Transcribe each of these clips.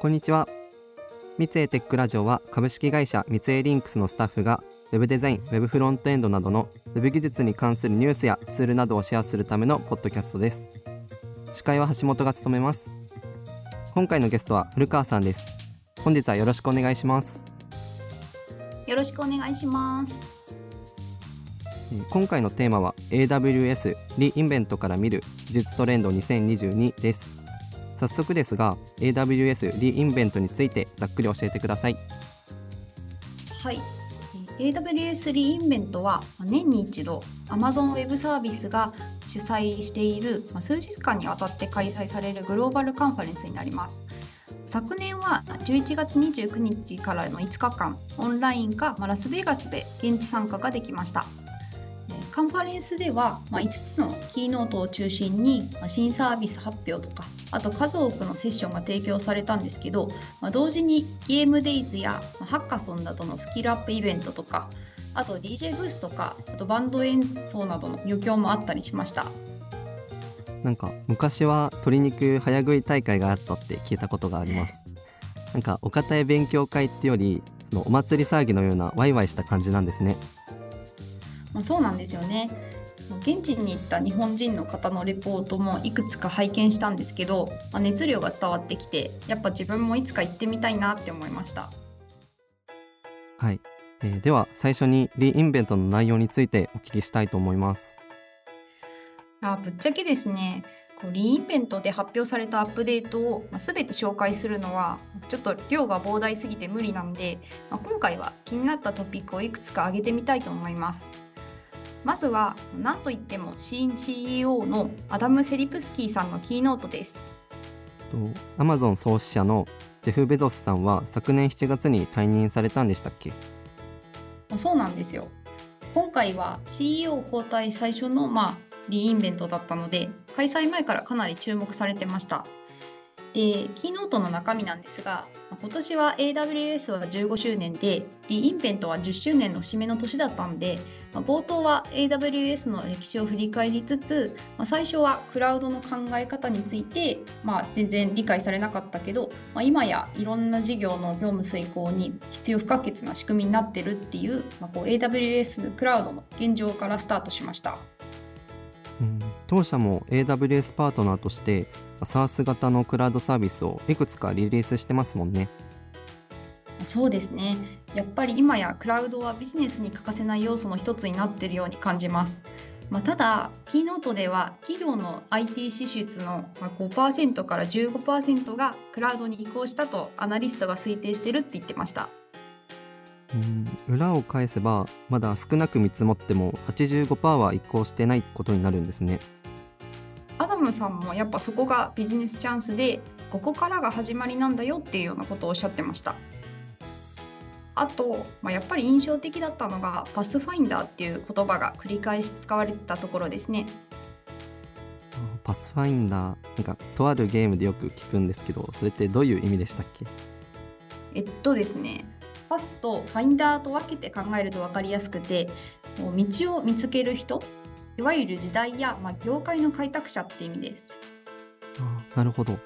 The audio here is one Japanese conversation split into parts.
こんにちは。三井テックラジオは株式会社三井リンクスのスタッフがウェブデザイン、ウェブフロントエンドなどのウェブ技術に関するニュースやツールなどをシェアするためのポッドキャストです。司会は橋本が務めます。今回のゲストは古川さんです。本日はよろしくお願いします。よろしくお願いします。今回のテーマは AWS リインベントから見る技術トレンド2022です早速ですが AWS リインベントについてざっくり教えてください。はい。AWS リインベントは年に一度 Amazon Web サービスが主催している数日間にわたって開催されるグローバルカンファレンスになります。昨年は11月29日からの5日間オンラインかラスベガスで現地参加ができました。カンファレンスでは、5つのキーノートを中心に、新サービス発表とかあと数多くのセッションが提供されたんですけど、まあ、同時にゲームデイズや、まあ、ハッカソンなどのスキルアップイベントとかあと DJ ブースとかあとバンド演奏などの余興もあったりしました。なんか昔は鶏肉早食い大会があったって聞いたことがあります。なんかお堅い勉強会ってよりそのお祭り騒ぎのようなワイワイした感じなんですね。まあ、そうなんですよね現地に行った日本人の方のレポートもいくつか拝見したんですけど、まあ、熱量が伝わってきてやっぱ自分もいつか行ってみたいなって思いました。はい、えー、では最初にリインベントの内容についてお聞きしたいと思います。あぶっちゃけですねリインベントで発表されたアップデートを、まあ、全て紹介するのはちょっと量が膨大すぎて無理なんで、まあ、今回は気になったトピックをいくつか挙げてみたいと思います。まずは何といっても新 CEO のアダム・セリプスキーさんのキーノートです。アマゾン創始者のジェフ・ベゾスさんは昨年7月に退任されたんでしたっけ？そうなんですよ。今回は CEO 交代最初の、まあ、 re:Invent だったので開催前からかなり注目されてました。で、キーノートの中身なんですが、今年は AWS は15周年で、リインベントは10周年の節目の年だったんで、冒頭は AWS の歴史を振り返りつつ、最初はクラウドの考え方について、まあ、全然理解されなかったけど、まあ、今やいろんな事業の業務遂行に必要不可欠な仕組みになってるっていう、まあ、こう AWS クラウドの現状からスタートしました。うん、当社も AWS パートナーとして SaaS 型のクラウドサービスをいくつかリリースしてますもんね。そうですね。やっぱり今やクラウドはビジネスに欠かせない要素の一つになっているように感じます。まあ、ただ、キーノートでは企業の IT 支出の5%から15%がクラウドに移行したとアナリストが推定してるって言ってました。うん裏を返せばまだ少なく見積もっても85%は移行してないことになるんですね。アダムさんもやっぱそこがビジネスチャンスでここからが始まりなんだよっていうようなことをおっしゃってました。あと、まあ、やっぱり印象的だったのがパスファインダーっていう言葉が繰り返し使われてたところですね。パスファインダーなんかとあるゲームでよく聞くんですけどそれってどういう意味でしたっけ？えっとですねパスとファインダーと分けて考えると分かりやすくて道を見つける人いわゆる時代や、まあ、業界の開拓者って意味です。なるほど、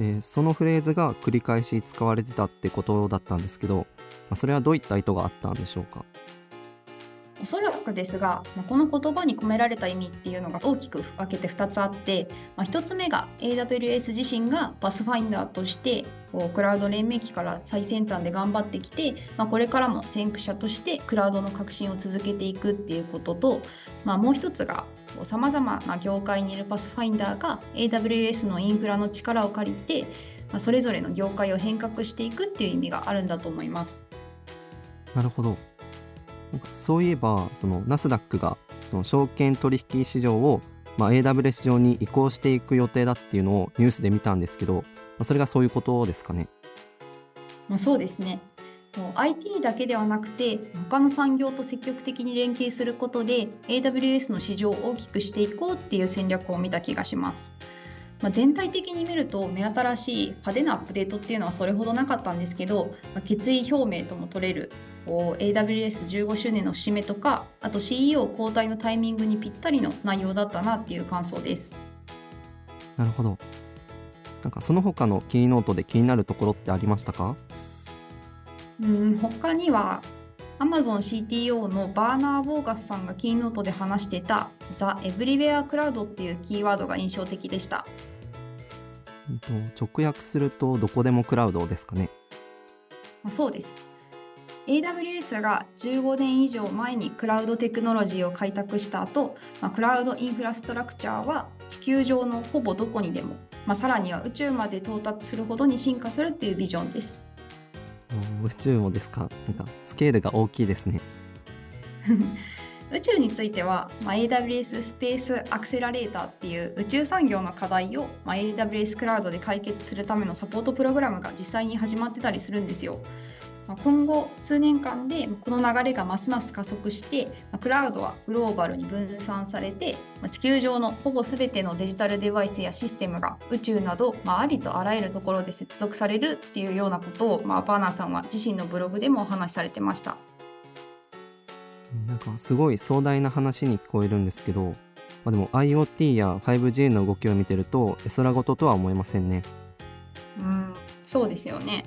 えー、そのフレーズが繰り返し使われてたってことだったんですけど、まあ、それはどういった意図があったんでしょうか？おそらくですが、まこの言葉に込められた意味っていうのが大きく分けて2つあって、まあ、1つ目が AWS 自身がパスファインダーとしてクラウド黎明期から最先端で頑張ってきて、まあ、これからも先駆者としてクラウドの革新を続けていくっていうことと、まあ、もう1つがさまざまな業界にいるパスファインダーが AWS のインフラの力を借りて、まあ、それぞれの業界を変革していくっていう意味があるんだと思います。なるほどそういえばそのナスダックがその証券取引市場を、まあ、AWS 上に移行していく予定だっていうのをニュースで見たんですけど、まあ、それがそういうことですかね。まあ、そうですね。IT だけではなくて他の産業と積極的に連携することで AWS の市場を大きくしていこうっていう戦略を見た気がします。まあ、全体的に見ると目新しい派手なアップデートっていうのはそれほどなかったんですけど、まあ、決意表明とも取れる AWS15 周年の節目とかあと CEO 交代のタイミングにぴったりの内容だったなっていう感想です。なるほどなんかその他のキーノートで気になるところってありましたか？うん他には Amazon CTO のバーナー・ボーガスさんがキーノートで話してた The Everywhere Cloud っていうキーワードが印象的でした。直訳するとどこでもクラウドですかねまあ、そうです。AWS が15年以上前にクラウドテクノロジーを開拓した後、まあ、クラウドインフラストラクチャーは地球上のほぼどこにでも、まあ、さらには宇宙まで到達するほどに進化するっていうビジョンです。宇宙もですか？なんかスケールが大きいですね 宇宙については、ま、AWS スペースアクセラレーターっていう宇宙産業の課題を、ま、AWS クラウドで解決するためのサポートプログラムが実際に始まってたりするんですよ。まあ今後数年間でこの流れがますます加速して、まあクラウドはグローバルに分散されて、まあ地球上のほぼ全てのデジタルデバイスやシステムが宇宙など、まあ、ありとあらゆるところで接続されるっていうようなことを、まあ、バーナーさんは自身のブログでもお話しされてました。なんかすごい壮大な話に聞こえるんですけど、まあ、でも IoT や 5G の動きを見てると絵空事とは思えませんねうん、そうですよね。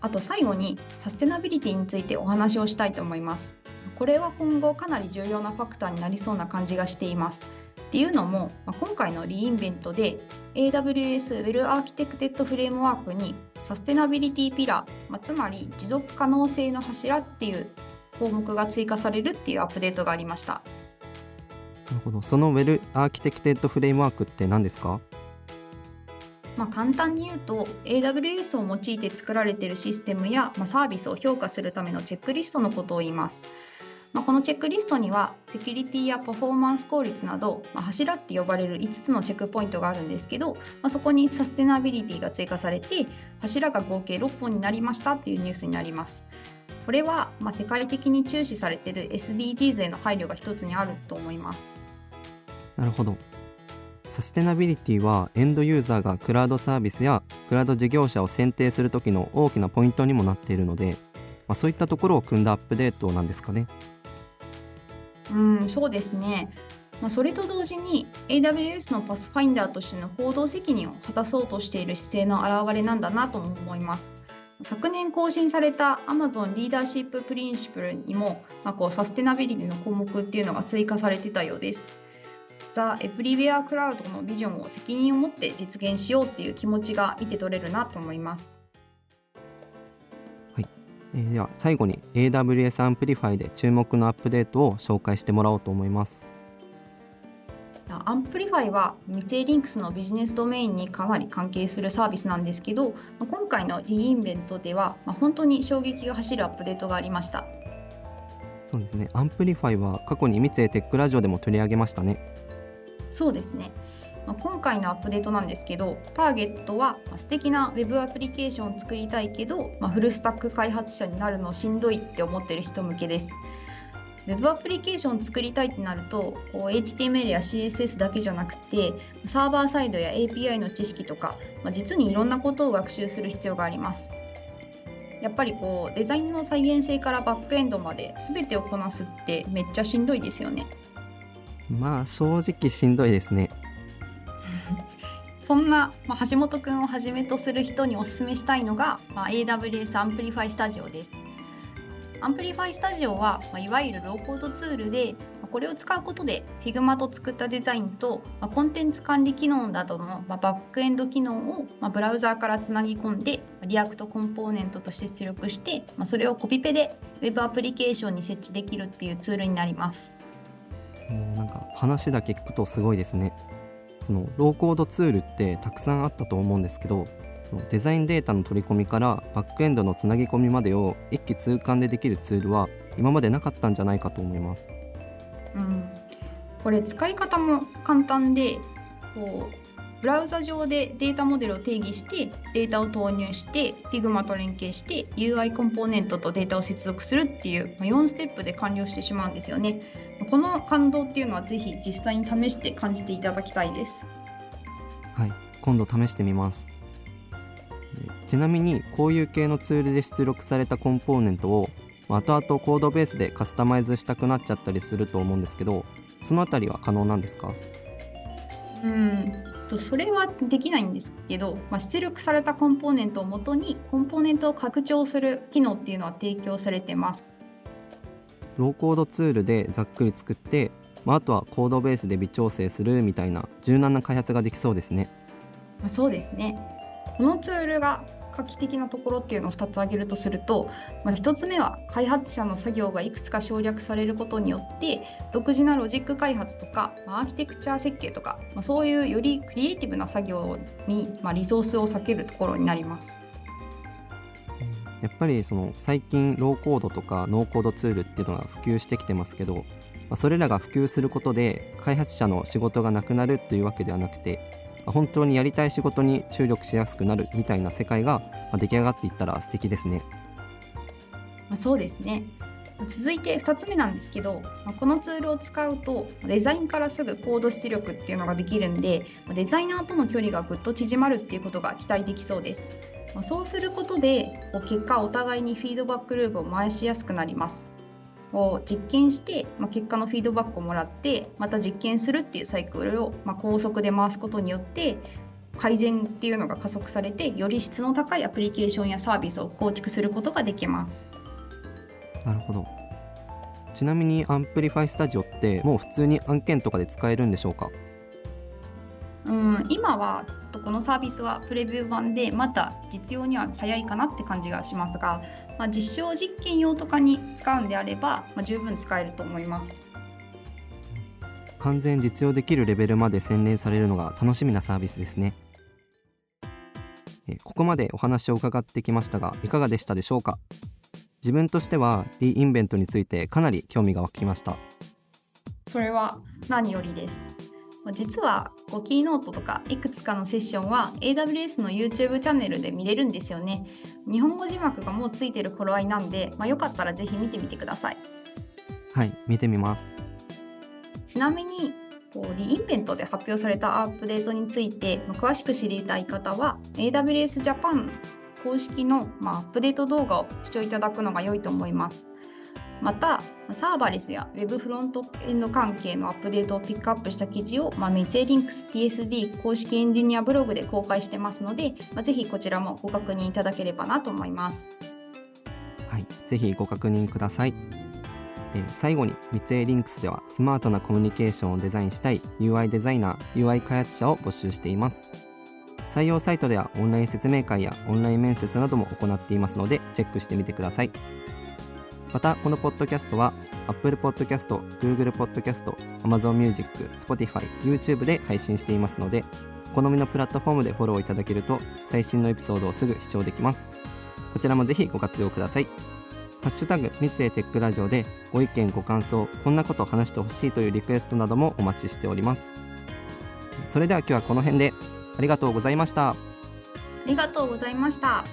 あと最後にサステナビリティについてお話をしたいと思います。これは今後かなり重要なファクターになりそうな感じがしています。っていうのも、ま今回のリインベントで AWS Well Architected Framework にサステナビリティピラー、まつまり持続可能性の柱っていう項目が追加されるっていうアップデートがありました。なるほどその Well Architected フレームワークって何ですか？まあ、簡単に言うと AWS を用いて作られているシステムや、まあ、サービスを評価するためのチェックリストのことを言います。まあ、このチェックリストにはセキュリティやパフォーマンス効率など、まあ、柱って呼ばれる5つのチェックポイントがあるんですけど、まあ、そこにサステナビリティが追加されて柱が合計6本になりましたっていうニュースになります。これは、まあ、世界的に注視されている SDGs への配慮が一つにあると思います。なるほどサステナビリティはエンドユーザーがクラウドサービスやクラウド事業者を選定する時の大きなポイントにもなっているので、まあ、そういったところを組んだアップデートなんですかねうん、そうですね。まあ、それと同時に AWS のパスファインダーとしての行動責任を果たそうとしている姿勢の表れなんだなとも思います。昨年更新された Amazon リーダーシッププリンシプルにも、まあ、こうサステナビリティの項目っていうのが追加されてたようです。ザ・エブリウェア・クラウドのビジョンを責任を持って実現しようっていう気持ちが見て取れるなと思います。えーでは最後に AWS アンプリファイで注目のアップデートを紹介してもらおうと思います Amplify はミツエーリンクスのビジネスドメインにかなり関係するサービスなんですけど、まあ今回の re:Invent では、まあ本当に衝撃が走るアップデートがありました。そうですね Amplify は過去にミツエーテックラジオでも取り上げましたねそうですね。今回のアップデートなんですけど、ターゲットはま素敵な Web アプリケーションを作りたいけど、ま、フルスタック開発者になるのしんどいって思ってる人向けです。Web アプリケーションを作りたいってなると、こう HTML や CSS だけじゃなくて、サーバーサイドや API の知識とか、ま、実にいろんなことを学習する必要があります。やっぱりこうデザインの再現性からバックエンドまで全てをこなすってめっちゃしんどいですよね。まあ正直しんどいですねそんな、まあ、橋本くんをはじめとする人にお勧めしたいのが、まあ、AWS アンプリファイスタジオです。Amplify Studio は、まあ、いわゆるローコードツールで、これを使うことで Figma と作ったデザインと、まあコンテンツ管理機能などの、まあバックエンド機能を、まあブラウザーからつなぎ込んで、 React コンポーネントとして出力して、まあそれをコピペで Web アプリケーションに設置できるっていうツールになります。うんなんか話だけ聞くとすごいですね。そのローコードツールってたくさんあったと思うんですけどデザインデータの取り込みからバックエンドのつなぎ込みまでを一気通貫でできるツールは今までなかったんじゃないかと思います。うん、これ使い方も簡単でこうブラウザ上でデータモデルを定義してデータを投入して Figma と連携して UI コンポーネントとデータを接続するっていうまあ4ステップで完了してしまうんですよね。この感動っていうのはぜひ実際に試して感じていただきたいです。はい今度試してみますえちなみにこういう系のツールで出力されたコンポーネントをまあ後々コードベースでカスタマイズしたくなっちゃったりすると思うんですけどそのあたりは可能なんですか？うん、とそれはできないんですけど、まあ、出力されたコンポーネントをもとにコンポーネントを拡張する機能っていうのは提供されてます。ローコードツールでざっくり作って、まあ、あとはコードベースで微調整するみたいな柔軟な開発ができそうですね。そうですねこのツールが画期的なところっていうのを2つ挙げるとすると、まあ、1つ目は開発者の作業がいくつか省略されることによって独自なロジック開発とか、まあ、アーキテクチャ設計とか、まあ、そういうよりクリエイティブな作業に、ま、リソースを避けるところになります。やっぱりその最近ローコードとかノーコードツールっていうのが普及してきてますけど、まあ、それらが普及することで開発者の仕事がなくなるっていうわけではなくて本当にやりたい仕事に注力しやすくなるみたいな世界が出来上がっていったら素敵ですね。ま、そうですね続いて2つ目なんですけど、このツールを使うとデザインからすぐコード出力っていうのができるんでデザイナーとの距離がぐっと縮まるっていうことが期待できそうです。そうすることで結果お互いにフィードバックループを回しやすくなります。を実験して、まあ、結果のフィードバックをもらってまた実験するっていうサイクルを、まあ、高速で回すことによって改善っていうのが加速されてより質の高いアプリケーションやサービスを構築することができます。なるほどちなみに Amplify Studio ってもう普通に案件とかで使えるんでしょうか？うん今はこのサービスはプレビュー版でまた実用には早いかなって感じがしますが、まあ、実証実験用とかに使うんであれば、まあ、十分使えると思います。完全実用できるレベルまで洗練されるのが楽しみなサービスですね。ここまでお話を伺ってきましたがいかがでしたでしょうか？自分としてはリインベントについてかなり興味が湧きました。それは何よりです実はこうキーノートとかいくつかのセッションは AWS の YouTube チャンネルで見れるんですよね。日本語字幕がもうついてる頃合いなんで、まあ、よかったらぜひ見てみてください。はい見てみますちなみにこうリインベントで発表されたアップデートについて詳しく知りたい方は AWS Japan 公式の、まあ、アップデート動画を視聴いただくのが良いと思います。またサーバレスや Web フロントエンド関係のアップデートをピックアップした記事を、まあ、メチェリンクス TSD 公式エンジニアブログで公開してますので、まあ、ぜひこちらもご確認いただければなと思います。はい、ぜひご確認ください。え最後に三井リンクスではスマートなコミュニケーションをデザインしたい UI デザイナー UI 開発者を募集しています採用サイトではオンライン説明会やオンライン面接なども行っていますのでチェックしてみてくださいまたこのポッドキャストは Apple Podcast、Google Podcast、Amazon Music、Spotify、YouTube で配信していますのでお好みのプラットフォームでフォローいただけると最新のエピソードをすぐ視聴できます。こちらもぜひご活用ください。ハッシュタグ三井テックラジオでご意見ご感想こんなことを話してほしいというリクエストなどもお待ちしております。それでは今日はこの辺でありがとうございました。ありがとうございました。